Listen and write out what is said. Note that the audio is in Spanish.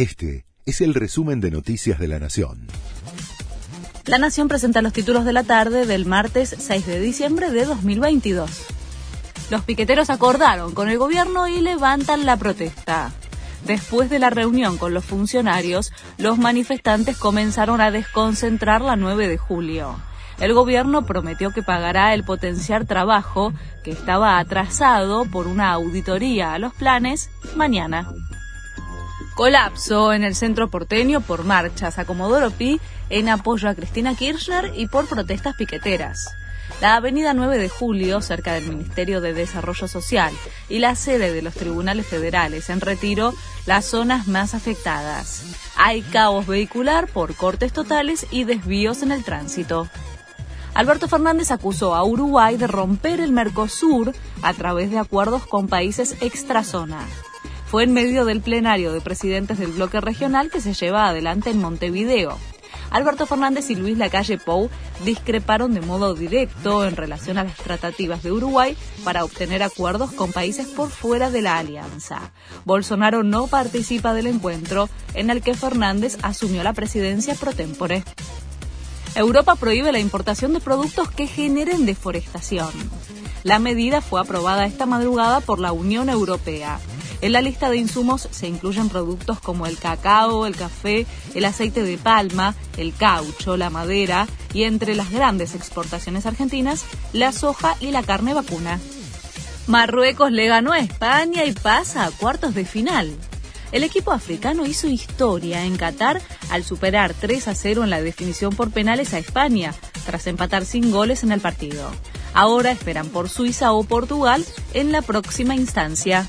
Este es el resumen de Noticias de la Nación. La Nación presenta los títulos de la tarde del martes 6 de diciembre de 2022. Los piqueteros acordaron con el gobierno y levantan la protesta. Después de la reunión con los funcionarios, los manifestantes comenzaron a desconcentrar la 9 de julio. El gobierno prometió que pagará el potenciar trabajo que estaba atrasado por una auditoría a los planes mañana. Colapso en el centro porteño por marchas a Comodoro Pi en apoyo a Cristina Kirchner y por protestas piqueteras. La avenida 9 de Julio, cerca del Ministerio de Desarrollo Social, y la sede de los tribunales federales en retiro, las zonas más afectadas. Hay caos vehicular por cortes totales y desvíos en el tránsito. Alberto Fernández acusó a Uruguay de romper el Mercosur a través de acuerdos con países extrazona. Fue en medio del plenario de presidentes del bloque regional que se lleva adelante en Montevideo. Alberto Fernández y Luis Lacalle Pou discreparon de modo directo en relación a las tratativas de Uruguay para obtener acuerdos con países por fuera de la alianza. Bolsonaro no participa del encuentro en el que Fernández asumió la presidencia pro tempore. Europa prohíbe la importación de productos que generen deforestación. La medida fue aprobada esta madrugada por la Unión Europea. En la lista de insumos se incluyen productos como el cacao, el café, el aceite de palma, el caucho, la madera y entre las grandes exportaciones argentinas, la soja y la carne vacuna. Marruecos le ganó a España y pasa a cuartos de final. El equipo africano hizo historia en Qatar al superar 3 a 0 en la definición por penales a España, tras empatar sin goles en el partido. Ahora esperan por Suiza o Portugal en la próxima instancia.